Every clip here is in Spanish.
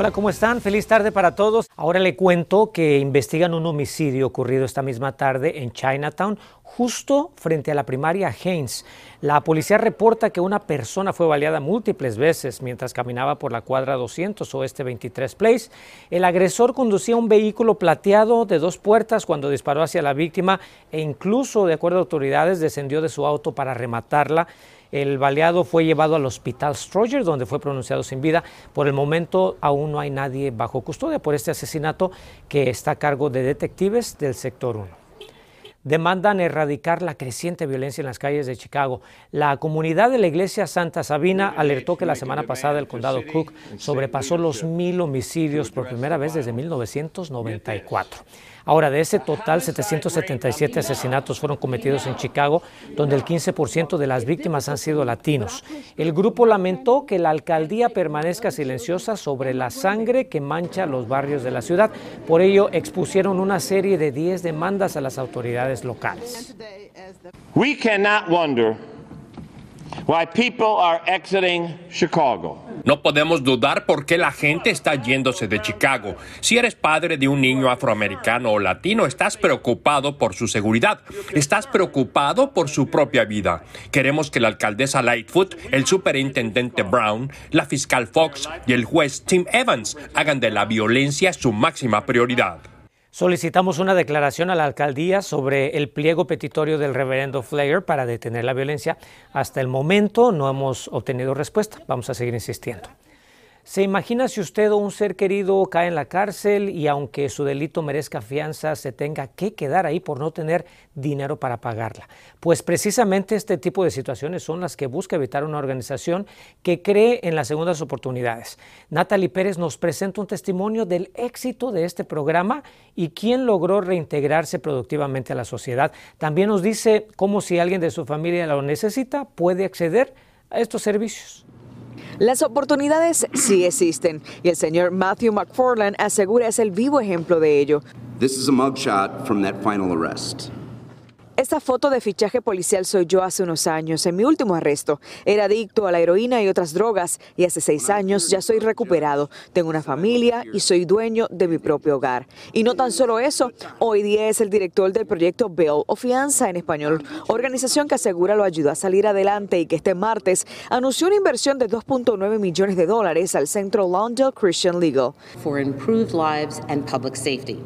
Hola, ¿cómo están? Feliz tarde para todos. Ahora le cuento que investigan un homicidio ocurrido esta misma tarde en Chinatown, justo frente a la primaria Haynes. La policía reporta que una persona fue baleada múltiples veces mientras caminaba por la cuadra 200 oeste 23 Place. El agresor conducía un vehículo plateado de dos puertas cuando disparó hacia la víctima e incluso, de acuerdo a autoridades, descendió de su auto para rematarla. El baleado fue llevado al hospital Stroger, donde fue pronunciado sin vida. Por el momento aún no hay nadie bajo custodia por este asesinato que está a cargo de detectives del sector 1 demandan erradicar la creciente violencia en las calles de Chicago. La comunidad de la iglesia Santa Sabina alertó que la semana pasada el condado Cook sobrepasó los mil homicidios por primera vez desde 1994. Ahora, de ese total, 777 asesinatos fueron cometidos en Chicago, donde el 15% de las víctimas han sido latinos. El grupo lamentó que la alcaldía permanezca silenciosa sobre la sangre que mancha los barrios de la ciudad. Por ello, expusieron una serie de 10 demandas a las autoridades locales. Why people are exiting Chicago. No podemos dudar por qué la gente está yéndose de Chicago. Si eres padre de un niño afroamericano o latino, estás preocupado por su seguridad. Estás preocupado por su propia vida. Queremos que la alcaldesa Lightfoot, el superintendente Brown, la fiscal Fox y el juez Tim Evans hagan de la violencia su máxima prioridad. Solicitamos una declaración a la alcaldía sobre el pliego petitorio del reverendo Flair para detener la violencia. Hasta el momento no hemos obtenido respuesta. Vamos a seguir insistiendo. ¿Se imagina si usted o un ser querido cae en la cárcel y aunque su delito merezca fianza, se tenga que quedar ahí por no tener dinero para pagarla? Pues precisamente este tipo de situaciones son las que busca evitar una organización que cree en las segundas oportunidades. Natalie Pérez nos presenta un testimonio del éxito de este programa y quién logró reintegrarse productivamente a la sociedad. También nos dice cómo si alguien de su familia lo necesita puede acceder a estos servicios. Las oportunidades sí existen y el señor Matthew McFarland asegura es el vivo ejemplo de ello. This is a mugshot from that final arrest. Esta foto de fichaje policial soy yo hace unos años, en mi último arresto. Era adicto a la heroína y otras drogas y hace seis años ya soy recuperado. Tengo una familia y soy dueño de mi propio hogar. Y no tan solo eso, hoy día es el director del proyecto Bail o Fianza en español, organización que asegura lo ayudó a salir adelante y que este martes anunció una inversión de 2.9 millones de dólares al centro Lawndale Christian Legal. For improved lives and public safety.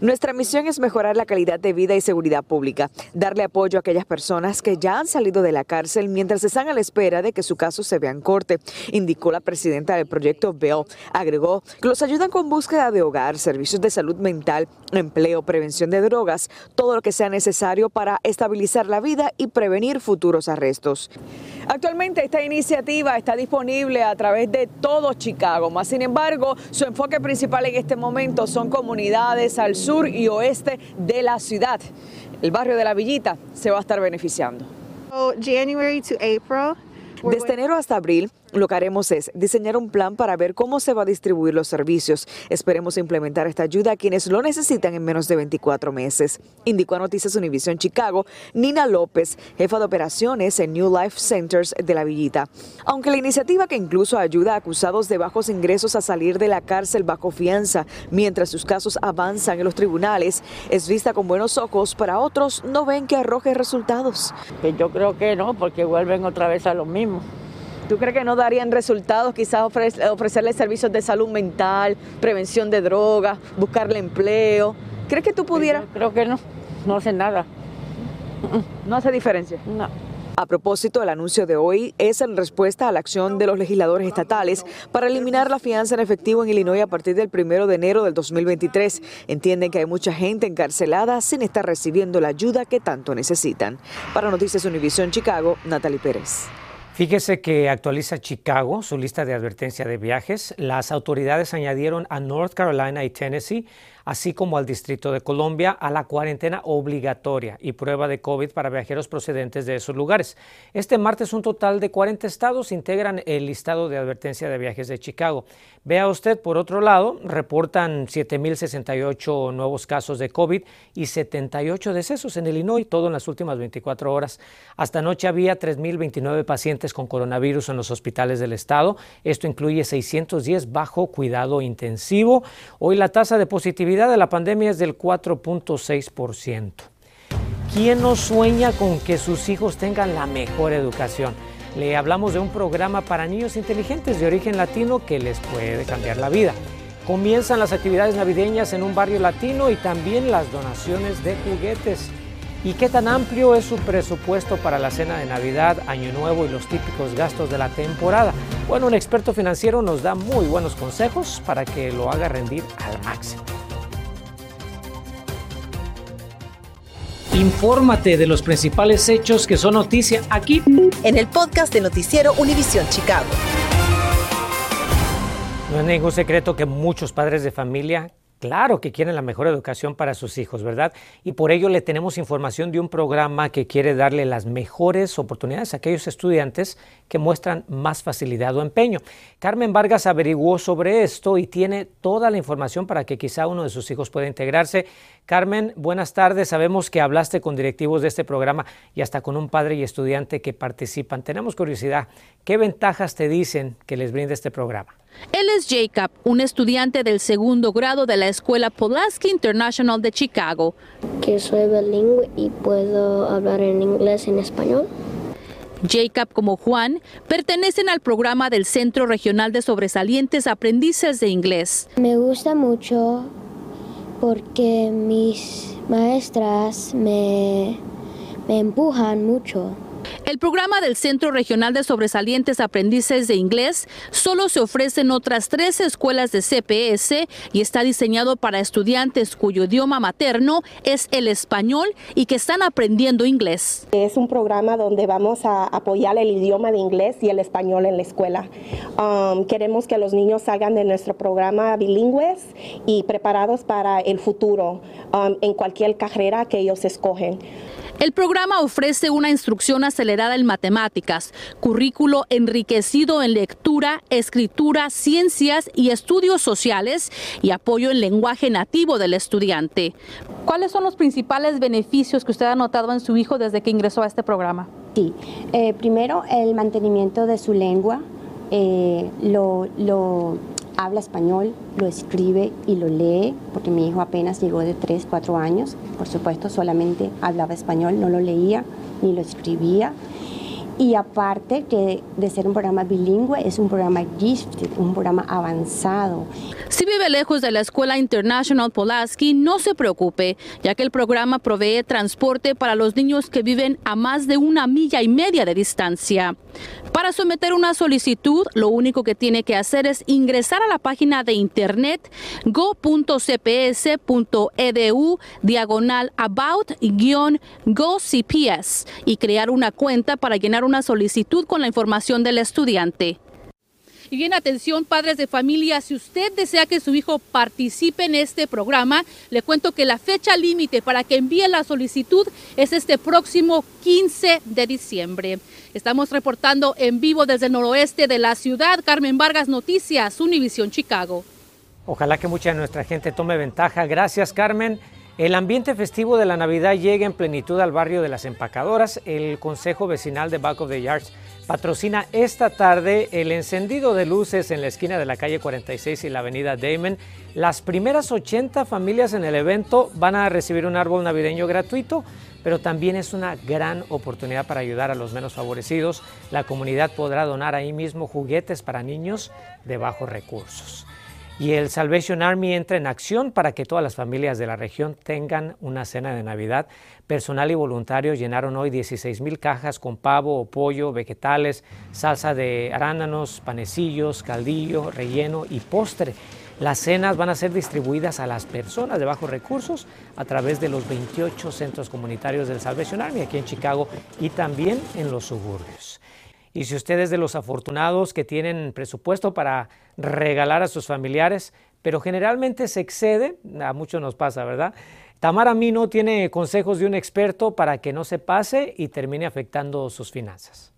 Nuestra misión es mejorar la calidad de vida y seguridad pública, darle apoyo a aquellas personas que ya han salido de la cárcel mientras están a la espera de que su caso se vea en corte, indicó la presidenta del proyecto Bell. Agregó que los ayudan con búsqueda de hogar, servicios de salud mental, empleo, prevención de drogas, todo lo que sea necesario para estabilizar la vida y prevenir futuros arrestos. Actualmente esta iniciativa está disponible a través de todo Chicago, más sin embargo, su enfoque principal en este momento son comunidades al sur y oeste de la ciudad. El barrio de la Villita se va a estar beneficiando. Desde enero hasta abril, lo que haremos es diseñar un plan para ver cómo se va a distribuir los servicios. Esperemos implementar esta ayuda a quienes lo necesitan en menos de 24 meses. Indicó a Noticias Univision Chicago Nina López, jefa de operaciones en New Life Centers de la Villita. Aunque la iniciativa que incluso ayuda a acusados de bajos ingresos a salir de la cárcel bajo fianza mientras sus casos avanzan en los tribunales es vista con buenos ojos, para otros no ven que arroje resultados. Que yo creo que no, porque vuelven otra vez a lo mismo. ¿Tú crees que no darían resultados quizás ofrecerle servicios de salud mental, prevención de drogas, buscarle empleo? ¿Crees que tú pudieras? creo que no, no hace nada. ¿No hace diferencia? No. A propósito, el anuncio de hoy es en respuesta a la acción de los legisladores estatales para eliminar la fianza en efectivo en Illinois a partir del primero de enero del 2023. Entienden que hay mucha gente encarcelada sin estar recibiendo la ayuda que tanto necesitan. Para Noticias Univision Chicago, Natalie Pérez. Fíjese que actualiza Chicago su lista de advertencia de viajes. Las autoridades añadieron a North Carolina y Tennessee así como al Distrito de Colombia, a la cuarentena obligatoria y prueba de COVID para viajeros procedentes de esos lugares. Este martes un total de 40 estados integran el listado de advertencia de viajes de Chicago. Vea usted, por otro lado, reportan 7.068 nuevos casos de COVID y 78 decesos en Illinois, todo en las últimas 24 horas. Hasta anoche había 3.029 pacientes con coronavirus en los hospitales del estado. Esto incluye 610 bajo cuidado intensivo. Hoy la tasa de positividad de la pandemia es del 4.6%. ¿Quién no sueña con que sus hijos tengan la mejor educación? Le hablamos de un programa para niños inteligentes de origen latino que les puede cambiar la vida. Comienzan las actividades navideñas en un barrio latino y también las donaciones de juguetes. ¿Y qué tan amplio es su presupuesto para la cena de Navidad, Año Nuevo y los típicos gastos de la temporada? Bueno, un experto financiero nos da muy buenos consejos para que lo haga rendir al máximo. Infórmate de los principales hechos que son noticia aquí en el podcast de Noticiero Univisión Chicago. No es ningún secreto que muchos padres de familia Claro que quieren la mejor educación para sus hijos, ¿verdad? Y por ello le tenemos información de un programa que quiere darle las mejores oportunidades a aquellos estudiantes que muestran más facilidad o empeño. Carmen Vargas averiguó sobre esto y tiene toda la información para que quizá uno de sus hijos pueda integrarse. Carmen, buenas tardes. Sabemos que hablaste con directivos de este programa y hasta con un padre y estudiante que participan. Tenemos curiosidad, ¿qué ventajas te dicen que les brinda este programa? Él es Jacob, un estudiante del segundo grado de la escuela Pulaski International de Chicago. Que soy bilingüe y puedo hablar en inglés y en español. Jacob como Juan pertenecen al programa del Centro Regional de Sobresalientes Aprendices de Inglés. Me gusta mucho porque mis maestras me, me empujan mucho. El programa del Centro Regional de Sobresalientes Aprendices de Inglés solo se ofrece en otras tres escuelas de CPS y está diseñado para estudiantes cuyo idioma materno es el español y que están aprendiendo inglés. Es un programa donde vamos a apoyar el idioma de inglés y el español en la escuela. Um, queremos que los niños salgan de nuestro programa bilingües y preparados para el futuro um, en cualquier carrera que ellos escogen. El programa ofrece una instrucción acelerada en matemáticas, currículo enriquecido en lectura, escritura, ciencias y estudios sociales y apoyo en lenguaje nativo del estudiante. ¿Cuáles son los principales beneficios que usted ha notado en su hijo desde que ingresó a este programa? Sí, eh, primero el mantenimiento de su lengua, eh, lo, lo habla español, lo escribe y lo lee, porque mi hijo apenas llegó de 3, 4 años, por supuesto solamente hablaba español, no lo leía ni lo escribía. Y aparte que de ser un programa bilingüe, es un programa gifted, un programa avanzado. Si vive lejos de la Escuela International Pulaski, no se preocupe, ya que el programa provee transporte para los niños que viven a más de una milla y media de distancia. Para someter una solicitud, lo único que tiene que hacer es ingresar a la página de internet go.cps.edu diagonal about-go-cps y crear una cuenta para llenar una solicitud con la información del estudiante. Y bien, atención, padres de familia, si usted desea que su hijo participe en este programa, le cuento que la fecha límite para que envíe la solicitud es este próximo 15 de diciembre. Estamos reportando en vivo desde el noroeste de la ciudad. Carmen Vargas, Noticias, Univisión Chicago. Ojalá que mucha de nuestra gente tome ventaja. Gracias, Carmen. El ambiente festivo de la Navidad llega en plenitud al barrio de las empacadoras. El Consejo Vecinal de Back of the Yards patrocina esta tarde el encendido de luces en la esquina de la calle 46 y la avenida Damon. Las primeras 80 familias en el evento van a recibir un árbol navideño gratuito, pero también es una gran oportunidad para ayudar a los menos favorecidos. La comunidad podrá donar ahí mismo juguetes para niños de bajos recursos. Y el Salvation Army entra en acción para que todas las familias de la región tengan una cena de Navidad. Personal y voluntarios llenaron hoy 16 mil cajas con pavo, pollo, vegetales, salsa de arándanos, panecillos, caldillo, relleno y postre. Las cenas van a ser distribuidas a las personas de bajos recursos a través de los 28 centros comunitarios del Salvation Army aquí en Chicago y también en los suburbios. Y si usted es de los afortunados que tienen presupuesto para regalar a sus familiares, pero generalmente se excede, a muchos nos pasa, ¿verdad? Tamara Mino tiene consejos de un experto para que no se pase y termine afectando sus finanzas.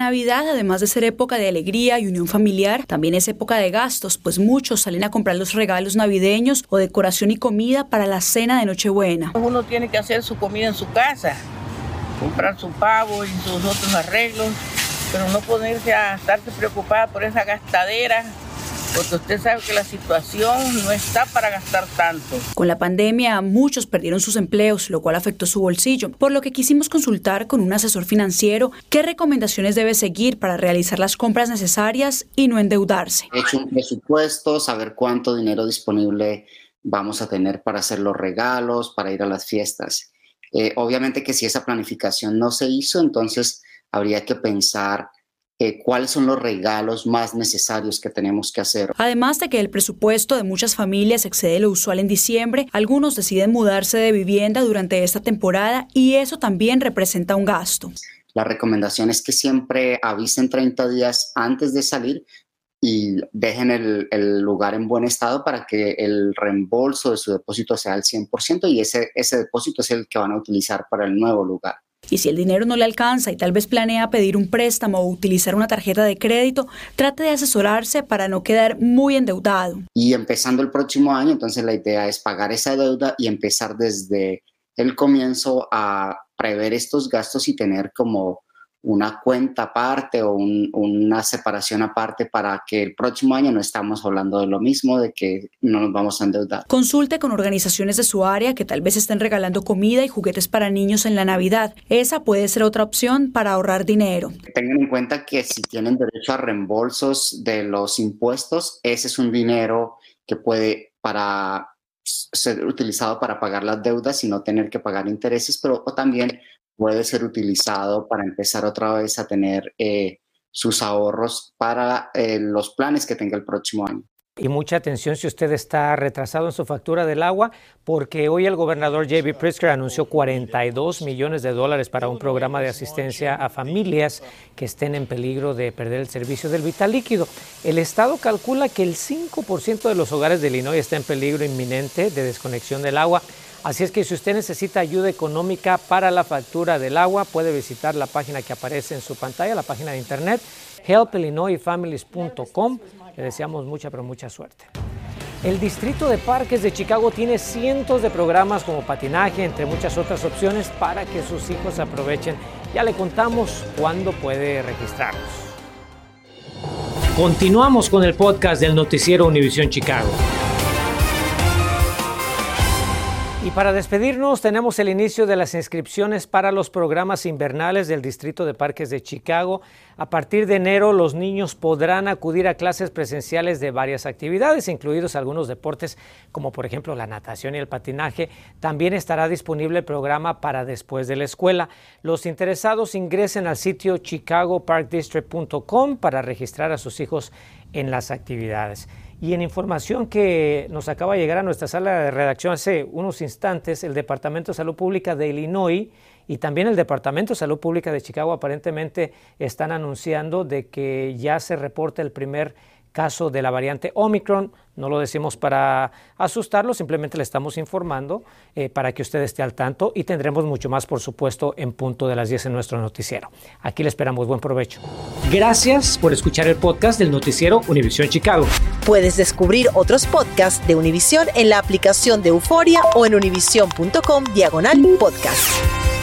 Navidad, además de ser época de alegría y unión familiar, también es época de gastos, pues muchos salen a comprar los regalos navideños o decoración y comida para la cena de Nochebuena. Uno tiene que hacer su comida en su casa, comprar su pavo y sus otros arreglos, pero no ponerse a estarse preocupada por esa gastadera porque usted sabe que la situación no está para gastar tanto. Con la pandemia, muchos perdieron sus empleos, lo cual afectó su bolsillo, por lo que quisimos consultar con un asesor financiero qué recomendaciones debe seguir para realizar las compras necesarias y no endeudarse. He hecho un presupuesto, saber cuánto dinero disponible vamos a tener para hacer los regalos, para ir a las fiestas. Eh, obviamente que si esa planificación no se hizo, entonces habría que pensar eh, cuáles son los regalos más necesarios que tenemos que hacer. Además de que el presupuesto de muchas familias excede lo usual en diciembre, algunos deciden mudarse de vivienda durante esta temporada y eso también representa un gasto. La recomendación es que siempre avisen 30 días antes de salir y dejen el, el, lugar en buen estado para que el reembolso de su depósito sea al 100% y ese, ese depósito es el que van a utilizar para el nuevo lugar. Y si el dinero no le alcanza y tal vez planea pedir un préstamo o utilizar una tarjeta de crédito, trate de asesorarse para no quedar muy endeudado. Y empezando el próximo año, entonces la idea es pagar esa deuda y empezar desde el comienzo a prever estos gastos y tener como una cuenta aparte o una separación aparte para que el próximo año no estamos hablando de lo mismo, de que no nos vamos a endeudar. Consulte con organizaciones de su área que tal vez estén regalando comida y juguetes para niños en la Navidad. Esa puede ser otra opción para ahorrar dinero. Tengan en cuenta que si tienen derecho a reembolsos de los impuestos, ese es un dinero que puede para ser utilizado para pagar las deudas y no tener que pagar intereses, pero también puede ser utilizado para empezar otra vez a tener eh, sus ahorros para eh, los planes que tenga el próximo año. Y mucha atención si usted está retrasado en su factura del agua, porque hoy el gobernador J.B. Pritzker anunció 42 millones de dólares para un programa de asistencia a familias que estén en peligro de perder el servicio del vital líquido. El Estado calcula que el 5% de los hogares de Illinois está en peligro inminente de desconexión del agua. Así es que si usted necesita ayuda económica para la factura del agua, puede visitar la página que aparece en su pantalla, la página de internet helpillinoisfamilies.com. Le deseamos mucha, pero mucha suerte. El Distrito de Parques de Chicago tiene cientos de programas como patinaje, entre muchas otras opciones para que sus hijos aprovechen. Ya le contamos cuándo puede registrarlos. Continuamos con el podcast del noticiero Univisión Chicago. Y para despedirnos tenemos el inicio de las inscripciones para los programas invernales del Distrito de Parques de Chicago. A partir de enero los niños podrán acudir a clases presenciales de varias actividades, incluidos algunos deportes como por ejemplo la natación y el patinaje. También estará disponible el programa para después de la escuela. Los interesados ingresen al sitio chicagoparkdistrict.com para registrar a sus hijos en las actividades. Y en información que nos acaba de llegar a nuestra sala de redacción hace unos instantes, el Departamento de Salud Pública de Illinois y también el Departamento de Salud Pública de Chicago aparentemente están anunciando de que ya se reporta el primer caso de la variante Omicron. No lo decimos para asustarlo, simplemente le estamos informando eh, para que usted esté al tanto y tendremos mucho más, por supuesto, en punto de las 10 en nuestro noticiero. Aquí le esperamos buen provecho. Gracias por escuchar el podcast del noticiero Univisión Chicago. Puedes descubrir otros podcasts de Univisión en la aplicación de Euforia o en univision.com diagonal podcast.